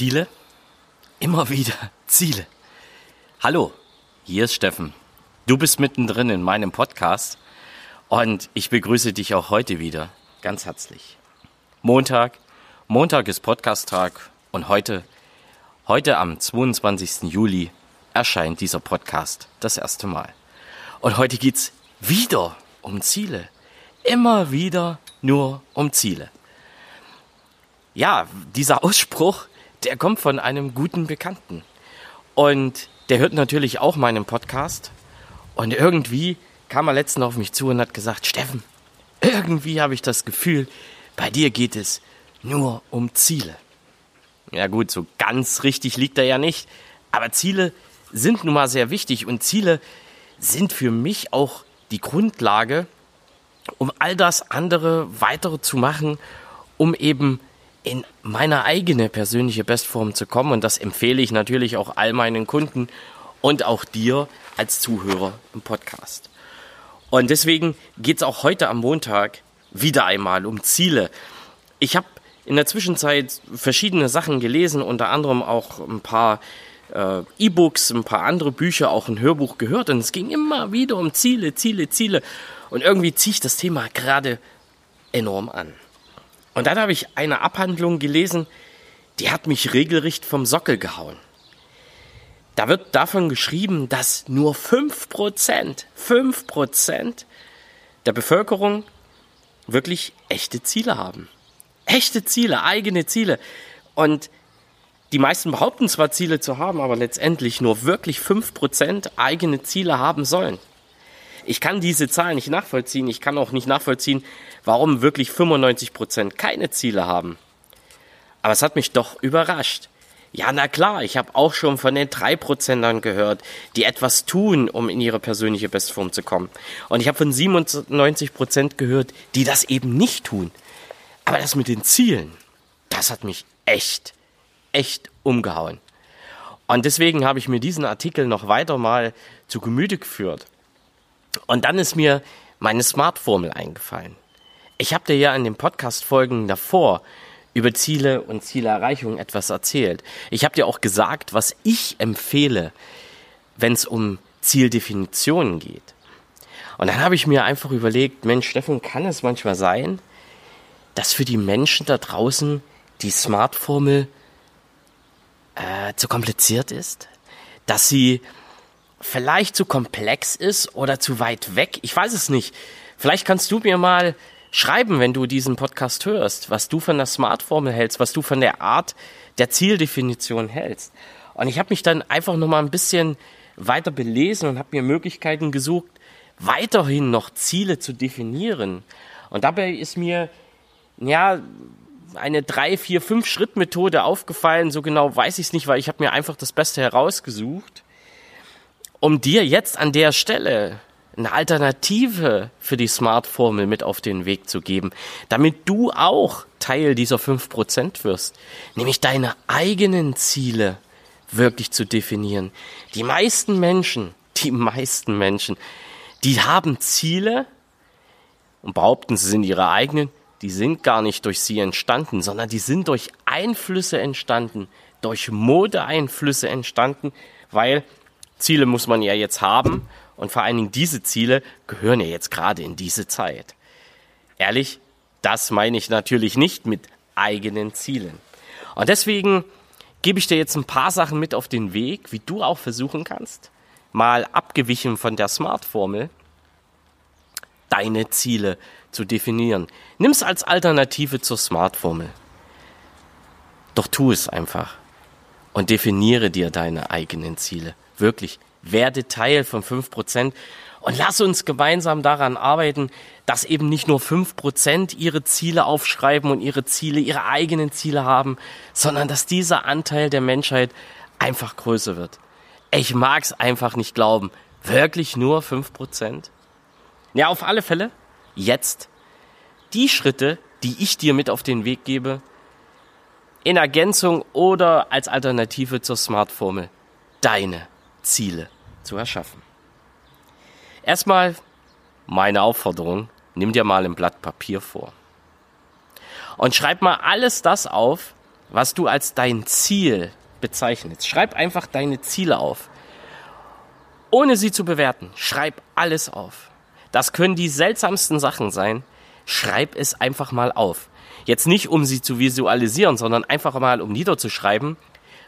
Ziele? Immer wieder Ziele. Hallo, hier ist Steffen. Du bist mittendrin in meinem Podcast und ich begrüße dich auch heute wieder ganz herzlich. Montag, Montag ist Podcast-Tag und heute, heute am 22. Juli erscheint dieser Podcast das erste Mal. Und heute geht's wieder um Ziele. Immer wieder nur um Ziele. Ja, dieser Ausspruch, der kommt von einem guten Bekannten. Und der hört natürlich auch meinen Podcast. Und irgendwie kam er letztens auf mich zu und hat gesagt, Steffen, irgendwie habe ich das Gefühl, bei dir geht es nur um Ziele. Ja gut, so ganz richtig liegt er ja nicht. Aber Ziele sind nun mal sehr wichtig und Ziele sind für mich auch die Grundlage, um all das andere weitere zu machen, um eben in meine eigene persönliche Bestform zu kommen. Und das empfehle ich natürlich auch all meinen Kunden und auch dir als Zuhörer im Podcast. Und deswegen geht es auch heute am Montag wieder einmal um Ziele. Ich habe in der Zwischenzeit verschiedene Sachen gelesen, unter anderem auch ein paar äh, E-Books, ein paar andere Bücher, auch ein Hörbuch gehört. Und es ging immer wieder um Ziele, Ziele, Ziele. Und irgendwie ziehe ich das Thema gerade enorm an. Und dann habe ich eine Abhandlung gelesen, die hat mich regelrecht vom Sockel gehauen. Da wird davon geschrieben, dass nur 5%, 5% der Bevölkerung wirklich echte Ziele haben. Echte Ziele, eigene Ziele. Und die meisten behaupten zwar Ziele zu haben, aber letztendlich nur wirklich 5% eigene Ziele haben sollen. Ich kann diese Zahl nicht nachvollziehen. Ich kann auch nicht nachvollziehen, warum wirklich 95 Prozent keine Ziele haben. Aber es hat mich doch überrascht. Ja, na klar, ich habe auch schon von den drei Prozentern gehört, die etwas tun, um in ihre persönliche Bestform zu kommen. Und ich habe von 97 Prozent gehört, die das eben nicht tun. Aber das mit den Zielen, das hat mich echt, echt umgehauen. Und deswegen habe ich mir diesen Artikel noch weiter mal zu Gemüte geführt. Und dann ist mir meine Smart-Formel eingefallen. Ich habe dir ja in den Podcast-Folgen davor über Ziele und Zielerreichung etwas erzählt. Ich habe dir auch gesagt, was ich empfehle, wenn es um Zieldefinitionen geht. Und dann habe ich mir einfach überlegt, Mensch, Steffen, kann es manchmal sein, dass für die Menschen da draußen die Smart-Formel äh, zu kompliziert ist? Dass sie vielleicht zu komplex ist oder zu weit weg. Ich weiß es nicht. Vielleicht kannst du mir mal schreiben, wenn du diesen Podcast hörst, was du von der Smart-Formel hältst, was du von der Art der Zieldefinition hältst. Und ich habe mich dann einfach noch mal ein bisschen weiter belesen und habe mir Möglichkeiten gesucht, weiterhin noch Ziele zu definieren. Und dabei ist mir ja eine drei, vier, fünf Schritt Methode aufgefallen. So genau weiß ich es nicht, weil ich habe mir einfach das Beste herausgesucht um dir jetzt an der Stelle eine Alternative für die Smart-Formel mit auf den Weg zu geben, damit du auch Teil dieser 5% wirst, nämlich deine eigenen Ziele wirklich zu definieren. Die meisten Menschen, die meisten Menschen, die haben Ziele und behaupten, sie sind ihre eigenen, die sind gar nicht durch sie entstanden, sondern die sind durch Einflüsse entstanden, durch Modeeinflüsse entstanden, weil Ziele muss man ja jetzt haben und vor allen Dingen diese Ziele gehören ja jetzt gerade in diese Zeit. Ehrlich, das meine ich natürlich nicht mit eigenen Zielen. Und deswegen gebe ich dir jetzt ein paar Sachen mit auf den Weg, wie du auch versuchen kannst, mal abgewichen von der Smart-Formel, deine Ziele zu definieren. Nimm es als Alternative zur Smart-Formel. Doch tu es einfach und definiere dir deine eigenen Ziele. Wirklich, werde Teil von 5% und lass uns gemeinsam daran arbeiten, dass eben nicht nur 5% ihre Ziele aufschreiben und ihre Ziele, ihre eigenen Ziele haben, sondern dass dieser Anteil der Menschheit einfach größer wird. Ich mag es einfach nicht glauben. Wirklich nur 5%? Ja, auf alle Fälle. Jetzt. Die Schritte, die ich dir mit auf den Weg gebe, in Ergänzung oder als Alternative zur Smart-Formel. Deine Ziele zu erschaffen. Erstmal meine Aufforderung, nimm dir mal ein Blatt Papier vor. Und schreib mal alles das auf, was du als dein Ziel bezeichnest. Schreib einfach deine Ziele auf. Ohne sie zu bewerten. Schreib alles auf. Das können die seltsamsten Sachen sein. Schreib es einfach mal auf. Jetzt nicht, um sie zu visualisieren, sondern einfach mal, um niederzuschreiben,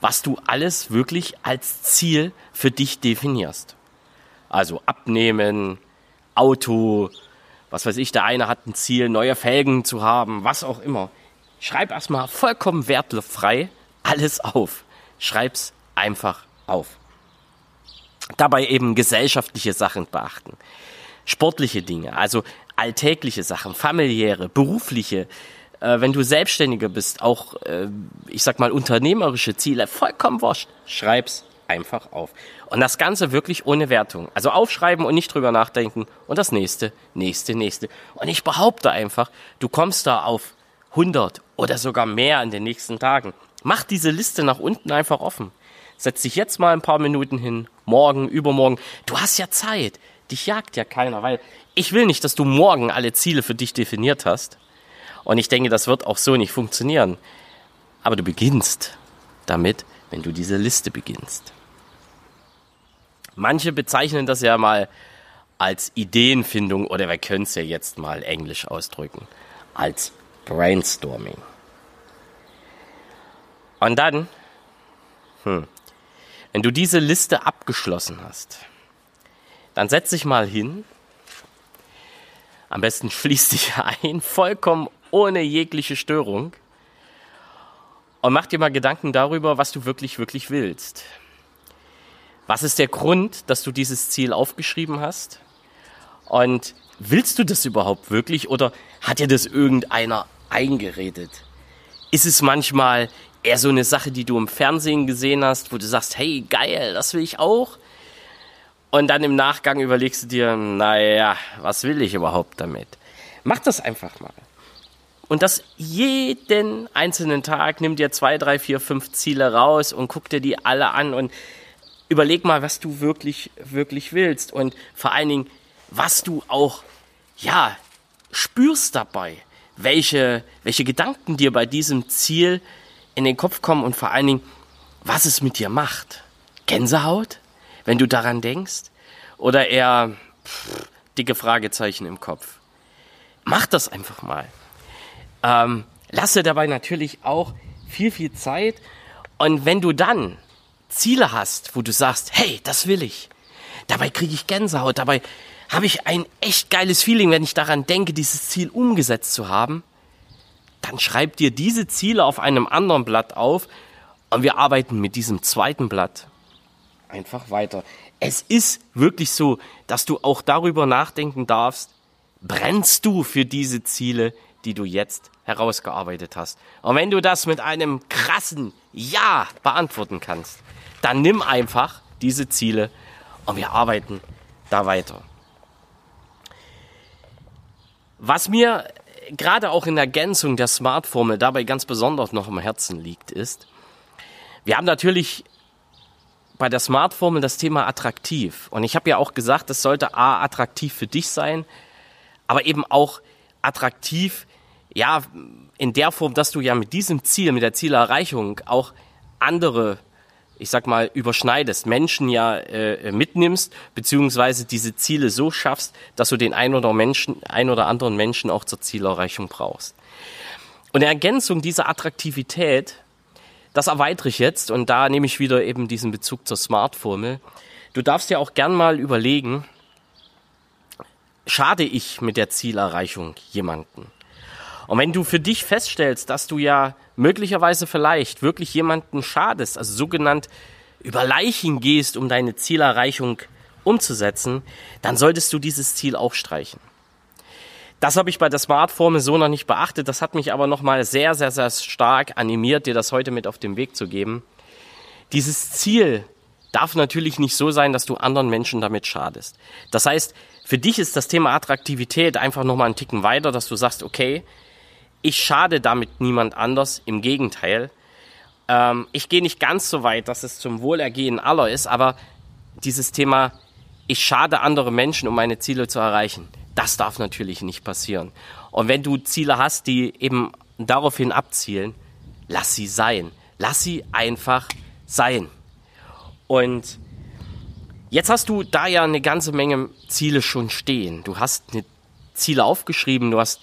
was du alles wirklich als Ziel für dich definierst. Also abnehmen, Auto, was weiß ich, der eine hat ein Ziel, neue Felgen zu haben, was auch immer. Schreib erstmal vollkommen wertfrei alles auf. Schreib's einfach auf. Dabei eben gesellschaftliche Sachen beachten. Sportliche Dinge, also alltägliche Sachen, familiäre, berufliche, äh, wenn du Selbstständiger bist, auch, äh, ich sag mal, unternehmerische Ziele, vollkommen wurscht. Schreib's einfach auf. Und das Ganze wirklich ohne Wertung. Also aufschreiben und nicht drüber nachdenken. Und das nächste, nächste, nächste. Und ich behaupte einfach, du kommst da auf 100 oder sogar mehr in den nächsten Tagen. Mach diese Liste nach unten einfach offen. Setz dich jetzt mal ein paar Minuten hin, morgen, übermorgen. Du hast ja Zeit. Dich jagt ja keiner, weil ich will nicht, dass du morgen alle Ziele für dich definiert hast. Und ich denke, das wird auch so nicht funktionieren. Aber du beginnst damit, wenn du diese Liste beginnst. Manche bezeichnen das ja mal als Ideenfindung oder wir können es ja jetzt mal englisch ausdrücken, als Brainstorming. Und dann, hm, wenn du diese Liste abgeschlossen hast, dann setz dich mal hin. Am besten schließ dich ein, vollkommen ohne jegliche Störung. Und mach dir mal Gedanken darüber, was du wirklich, wirklich willst. Was ist der Grund, dass du dieses Ziel aufgeschrieben hast? Und willst du das überhaupt wirklich oder hat dir das irgendeiner eingeredet? Ist es manchmal eher so eine Sache, die du im Fernsehen gesehen hast, wo du sagst, hey, geil, das will ich auch? Und dann im Nachgang überlegst du dir, naja, was will ich überhaupt damit? Mach das einfach mal. Und das jeden einzelnen Tag, nimm dir zwei, drei, vier, fünf Ziele raus und guck dir die alle an und überleg mal, was du wirklich, wirklich willst. Und vor allen Dingen, was du auch, ja, spürst dabei. Welche, welche Gedanken dir bei diesem Ziel in den Kopf kommen und vor allen Dingen, was es mit dir macht. Gänsehaut, wenn du daran denkst? Oder eher pff, dicke Fragezeichen im Kopf? Mach das einfach mal. Ähm, lasse dabei natürlich auch viel, viel Zeit. Und wenn du dann Ziele hast, wo du sagst, hey, das will ich, dabei kriege ich Gänsehaut, dabei habe ich ein echt geiles Feeling, wenn ich daran denke, dieses Ziel umgesetzt zu haben, dann schreib dir diese Ziele auf einem anderen Blatt auf und wir arbeiten mit diesem zweiten Blatt einfach weiter. Es ist wirklich so, dass du auch darüber nachdenken darfst, brennst du für diese Ziele, die du jetzt herausgearbeitet hast. Und wenn du das mit einem krassen Ja beantworten kannst, dann nimm einfach diese Ziele und wir arbeiten da weiter. Was mir gerade auch in Ergänzung der Smart-Formel dabei ganz besonders noch am Herzen liegt, ist, wir haben natürlich bei der Smart-Formel das Thema attraktiv. Und ich habe ja auch gesagt, das sollte A, attraktiv für dich sein, aber eben auch attraktiv ja, in der Form, dass du ja mit diesem Ziel, mit der Zielerreichung auch andere, ich sag mal, überschneidest, Menschen ja äh, mitnimmst, beziehungsweise diese Ziele so schaffst, dass du den ein oder, Menschen, ein oder anderen Menschen auch zur Zielerreichung brauchst. Und in Ergänzung dieser Attraktivität, das erweitere ich jetzt und da nehme ich wieder eben diesen Bezug zur Smart-Formel. Du darfst ja auch gern mal überlegen, schade ich mit der Zielerreichung jemanden? Und wenn du für dich feststellst, dass du ja möglicherweise vielleicht wirklich jemanden schadest, also sogenannt über Leichen gehst, um deine Zielerreichung umzusetzen, dann solltest du dieses Ziel auch streichen. Das habe ich bei der Smartformel so noch nicht beachtet. Das hat mich aber nochmal sehr, sehr, sehr stark animiert, dir das heute mit auf den Weg zu geben. Dieses Ziel darf natürlich nicht so sein, dass du anderen Menschen damit schadest. Das heißt, für dich ist das Thema Attraktivität einfach nochmal einen Ticken weiter, dass du sagst, okay, ich schade damit niemand anders, im Gegenteil. Ähm, ich gehe nicht ganz so weit, dass es zum Wohlergehen aller ist, aber dieses Thema, ich schade andere Menschen, um meine Ziele zu erreichen, das darf natürlich nicht passieren. Und wenn du Ziele hast, die eben daraufhin abzielen, lass sie sein. Lass sie einfach sein. Und jetzt hast du da ja eine ganze Menge Ziele schon stehen. Du hast Ziele aufgeschrieben, du hast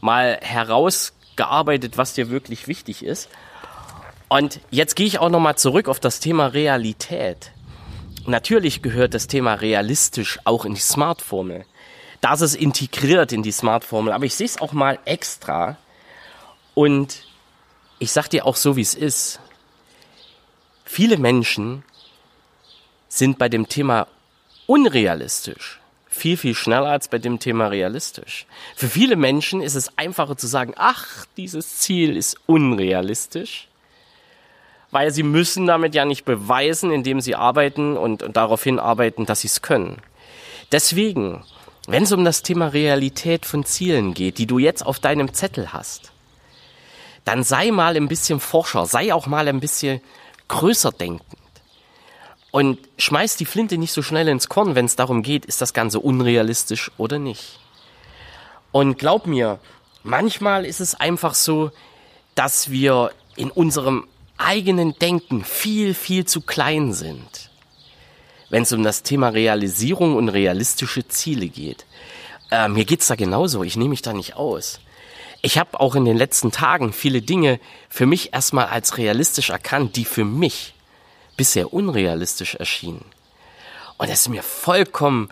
mal herausgearbeitet, was dir wirklich wichtig ist. Und jetzt gehe ich auch nochmal zurück auf das Thema Realität. Natürlich gehört das Thema realistisch auch in die Smart-Formel. Das ist integriert in die Smart-Formel, aber ich sehe es auch mal extra. Und ich sag dir auch so, wie es ist. Viele Menschen sind bei dem Thema unrealistisch viel, viel schneller als bei dem Thema realistisch. Für viele Menschen ist es einfacher zu sagen, ach, dieses Ziel ist unrealistisch, weil sie müssen damit ja nicht beweisen, indem sie arbeiten und, und darauf hinarbeiten, dass sie es können. Deswegen, wenn es um das Thema Realität von Zielen geht, die du jetzt auf deinem Zettel hast, dann sei mal ein bisschen Forscher, sei auch mal ein bisschen größer denkend. Und schmeiß die Flinte nicht so schnell ins Korn, wenn es darum geht, ist das Ganze unrealistisch oder nicht. Und glaub mir, manchmal ist es einfach so, dass wir in unserem eigenen Denken viel, viel zu klein sind, wenn es um das Thema Realisierung und realistische Ziele geht. Äh, mir geht's da genauso, ich nehme mich da nicht aus. Ich habe auch in den letzten Tagen viele Dinge für mich erstmal als realistisch erkannt, die für mich bisher unrealistisch erschienen. Und es ist mir vollkommen,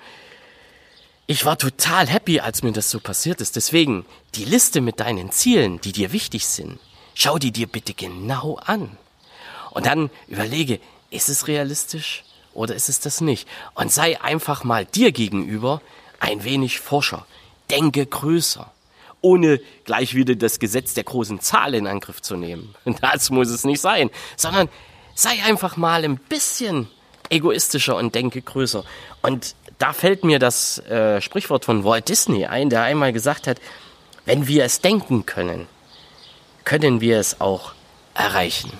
ich war total happy, als mir das so passiert ist. Deswegen, die Liste mit deinen Zielen, die dir wichtig sind, schau die dir bitte genau an. Und dann überlege, ist es realistisch oder ist es das nicht? Und sei einfach mal dir gegenüber ein wenig Forscher. Denke größer ohne gleich wieder das Gesetz der großen Zahl in Angriff zu nehmen. Das muss es nicht sein, sondern sei einfach mal ein bisschen egoistischer und denke größer. Und da fällt mir das äh, Sprichwort von Walt Disney ein, der einmal gesagt hat, wenn wir es denken können, können wir es auch erreichen.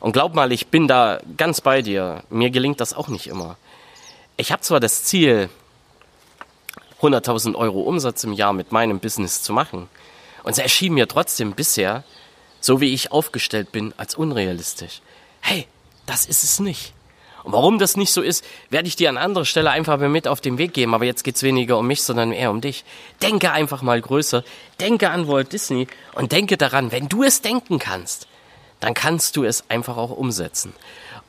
Und glaub mal, ich bin da ganz bei dir. Mir gelingt das auch nicht immer. Ich habe zwar das Ziel, 100.000 Euro Umsatz im Jahr mit meinem Business zu machen. Und es erschien mir trotzdem bisher, so wie ich aufgestellt bin, als unrealistisch hey, das ist es nicht. Und warum das nicht so ist, werde ich dir an anderer Stelle einfach mit auf den Weg geben. Aber jetzt geht's weniger um mich, sondern eher um dich. Denke einfach mal größer. Denke an Walt Disney und denke daran, wenn du es denken kannst, dann kannst du es einfach auch umsetzen.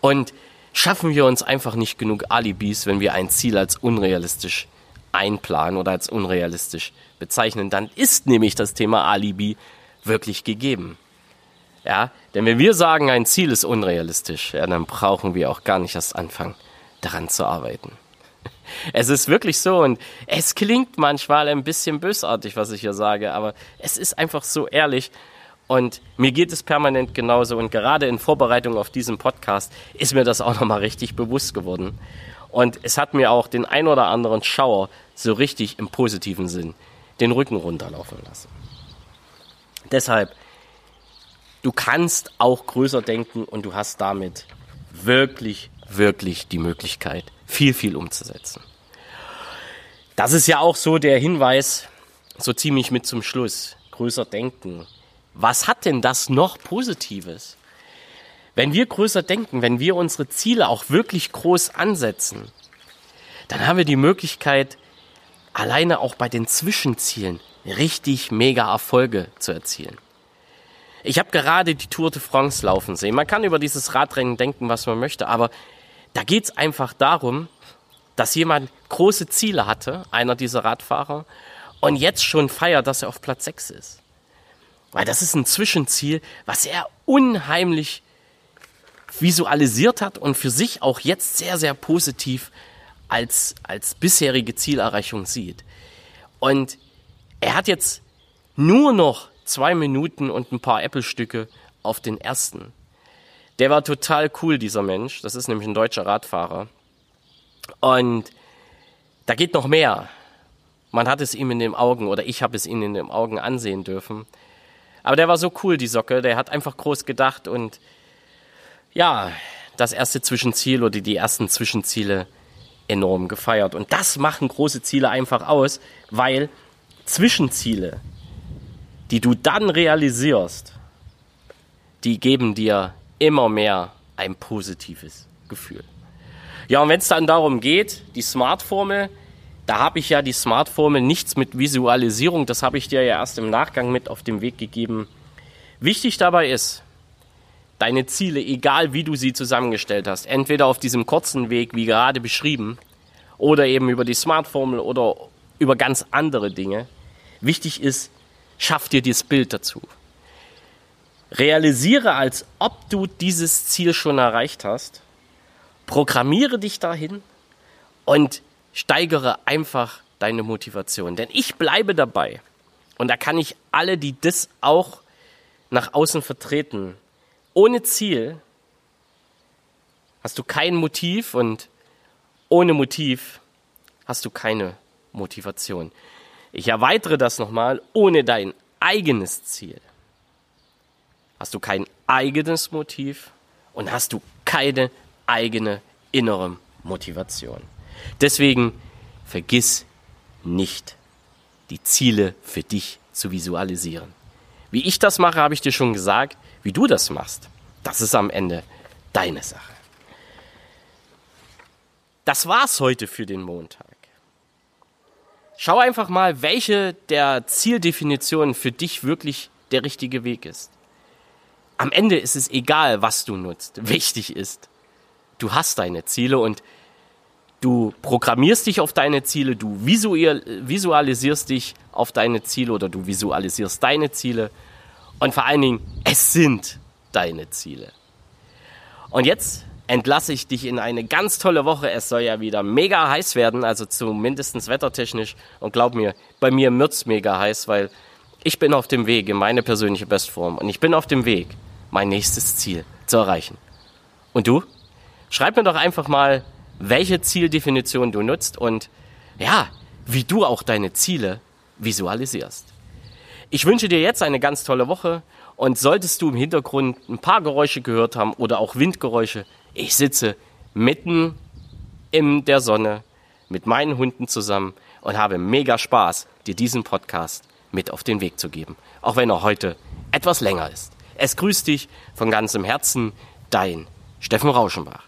Und schaffen wir uns einfach nicht genug Alibis, wenn wir ein Ziel als unrealistisch einplanen oder als unrealistisch bezeichnen. Dann ist nämlich das Thema Alibi wirklich gegeben. Ja, denn wenn wir sagen, ein Ziel ist unrealistisch, ja, dann brauchen wir auch gar nicht erst anfangen, daran zu arbeiten. Es ist wirklich so und es klingt manchmal ein bisschen bösartig, was ich hier sage, aber es ist einfach so ehrlich und mir geht es permanent genauso und gerade in Vorbereitung auf diesen Podcast ist mir das auch nochmal richtig bewusst geworden. Und es hat mir auch den ein oder anderen Schauer so richtig im positiven Sinn den Rücken runterlaufen lassen. Deshalb du kannst auch größer denken und du hast damit wirklich, wirklich die Möglichkeit, viel, viel umzusetzen. Das ist ja auch so der Hinweis, so ziemlich mit zum Schluss. Größer denken. Was hat denn das noch Positives? Wenn wir größer denken, wenn wir unsere Ziele auch wirklich groß ansetzen, dann haben wir die Möglichkeit, alleine auch bei den Zwischenzielen richtig mega Erfolge zu erzielen. Ich habe gerade die Tour de France laufen sehen. Man kann über dieses Radrennen denken, was man möchte, aber da geht's einfach darum, dass jemand große Ziele hatte, einer dieser Radfahrer, und jetzt schon feiert, dass er auf Platz 6 ist. Weil das ist ein Zwischenziel, was er unheimlich visualisiert hat und für sich auch jetzt sehr, sehr positiv als, als bisherige Zielerreichung sieht. Und er hat jetzt nur noch zwei Minuten und ein paar Apple-Stücke auf den ersten. Der war total cool, dieser Mensch. Das ist nämlich ein deutscher Radfahrer. Und da geht noch mehr. Man hat es ihm in den Augen oder ich habe es ihm in den Augen ansehen dürfen. Aber der war so cool, die Socke. Der hat einfach groß gedacht und ja, das erste Zwischenziel oder die ersten Zwischenziele enorm gefeiert. Und das machen große Ziele einfach aus, weil Zwischenziele die du dann realisierst, die geben dir immer mehr ein positives Gefühl. Ja, und wenn es dann darum geht, die Smart-Formel, da habe ich ja die Smart-Formel nichts mit Visualisierung, das habe ich dir ja erst im Nachgang mit auf den Weg gegeben. Wichtig dabei ist, deine Ziele, egal wie du sie zusammengestellt hast, entweder auf diesem kurzen Weg, wie gerade beschrieben, oder eben über die Smart-Formel oder über ganz andere Dinge. Wichtig ist, schaff dir das Bild dazu. Realisiere, als ob du dieses Ziel schon erreicht hast. Programmiere dich dahin und steigere einfach deine Motivation. Denn ich bleibe dabei. Und da kann ich alle, die das auch nach außen vertreten, ohne Ziel hast du kein Motiv und ohne Motiv hast du keine Motivation. Ich erweitere das nochmal, ohne dein eigenes Ziel hast du kein eigenes Motiv und hast du keine eigene innere Motivation. Deswegen vergiss nicht, die Ziele für dich zu visualisieren. Wie ich das mache, habe ich dir schon gesagt. Wie du das machst, das ist am Ende deine Sache. Das war's heute für den Montag. Schau einfach mal, welche der Zieldefinitionen für dich wirklich der richtige Weg ist. Am Ende ist es egal, was du nutzt. Wichtig ist, du hast deine Ziele und du programmierst dich auf deine Ziele, du visualisierst dich auf deine Ziele oder du visualisierst deine Ziele und vor allen Dingen, es sind deine Ziele. Und jetzt entlasse ich dich in eine ganz tolle Woche. Es soll ja wieder mega heiß werden, also zumindest wettertechnisch. Und glaub mir, bei mir wird's mega heiß, weil ich bin auf dem Weg in meine persönliche Bestform und ich bin auf dem Weg, mein nächstes Ziel zu erreichen. Und du? Schreib mir doch einfach mal, welche Zieldefinition du nutzt und ja, wie du auch deine Ziele visualisierst. Ich wünsche dir jetzt eine ganz tolle Woche und solltest du im Hintergrund ein paar Geräusche gehört haben oder auch Windgeräusche, ich sitze mitten in der Sonne mit meinen Hunden zusammen und habe mega Spaß, dir diesen Podcast mit auf den Weg zu geben, auch wenn er heute etwas länger ist. Es grüßt dich von ganzem Herzen, dein Steffen Rauschenbach.